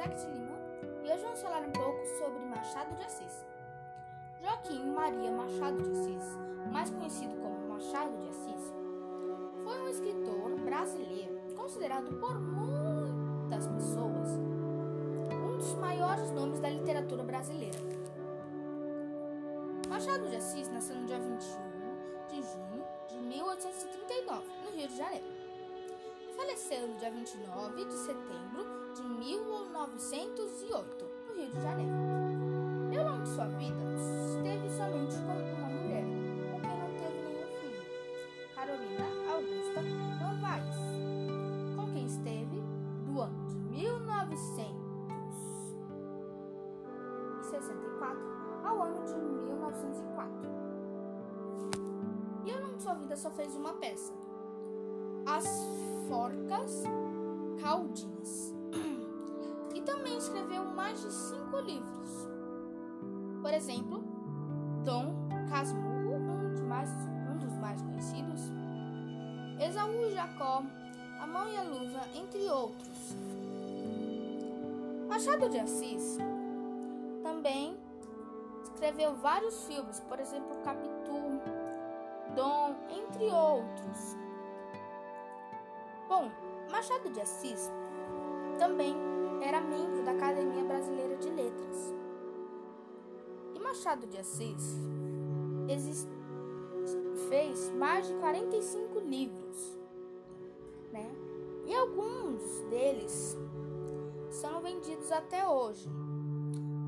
Alex Lima e hoje vamos falar um pouco sobre Machado de Assis. Joaquim Maria Machado de Assis, mais conhecido como Machado de Assis, foi um escritor brasileiro considerado por muitas pessoas um dos maiores nomes da literatura brasileira. Machado de Assis nasceu no dia 21 de junho de 1839, no Rio de Janeiro. Faleceu no dia 29 de setembro 1908, no Rio de Janeiro. Ao longo de sua vida, esteve somente com uma mulher, com quem não teve nenhum filho, Carolina Augusta Novaes, com quem esteve do ano de 1964 ao ano de 1904. E ao longo de sua vida só fez uma peça, As Forcas Caldinhas. Também escreveu mais de cinco livros. Por exemplo, Dom Casmurro, um dos mais, um dos mais conhecidos, Esaú e Jacó, A Mão e a Luva, entre outros. Machado de Assis também escreveu vários filmes, por exemplo, Capitu, Dom, entre outros. Bom, Machado de Assis também era membro da Academia Brasileira de Letras. Machado de Assis fez mais de 45 livros, né? E alguns deles são vendidos até hoje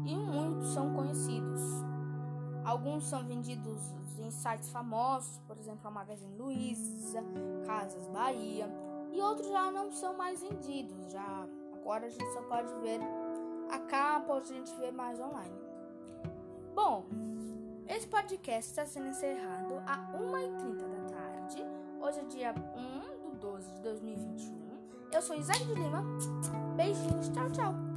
e muitos são conhecidos. Alguns são vendidos em sites famosos, por exemplo, a Magazine Luiza, Casas Bahia, e outros já não são mais vendidos. Já agora a gente só pode ver a capa, ou a gente vê mais online. Bom, esse podcast está sendo encerrado a 1h30 da tarde. Hoje é dia 1 de 12 de 2021. Eu sou Isaac de Lima. Beijinhos, tchau, tchau.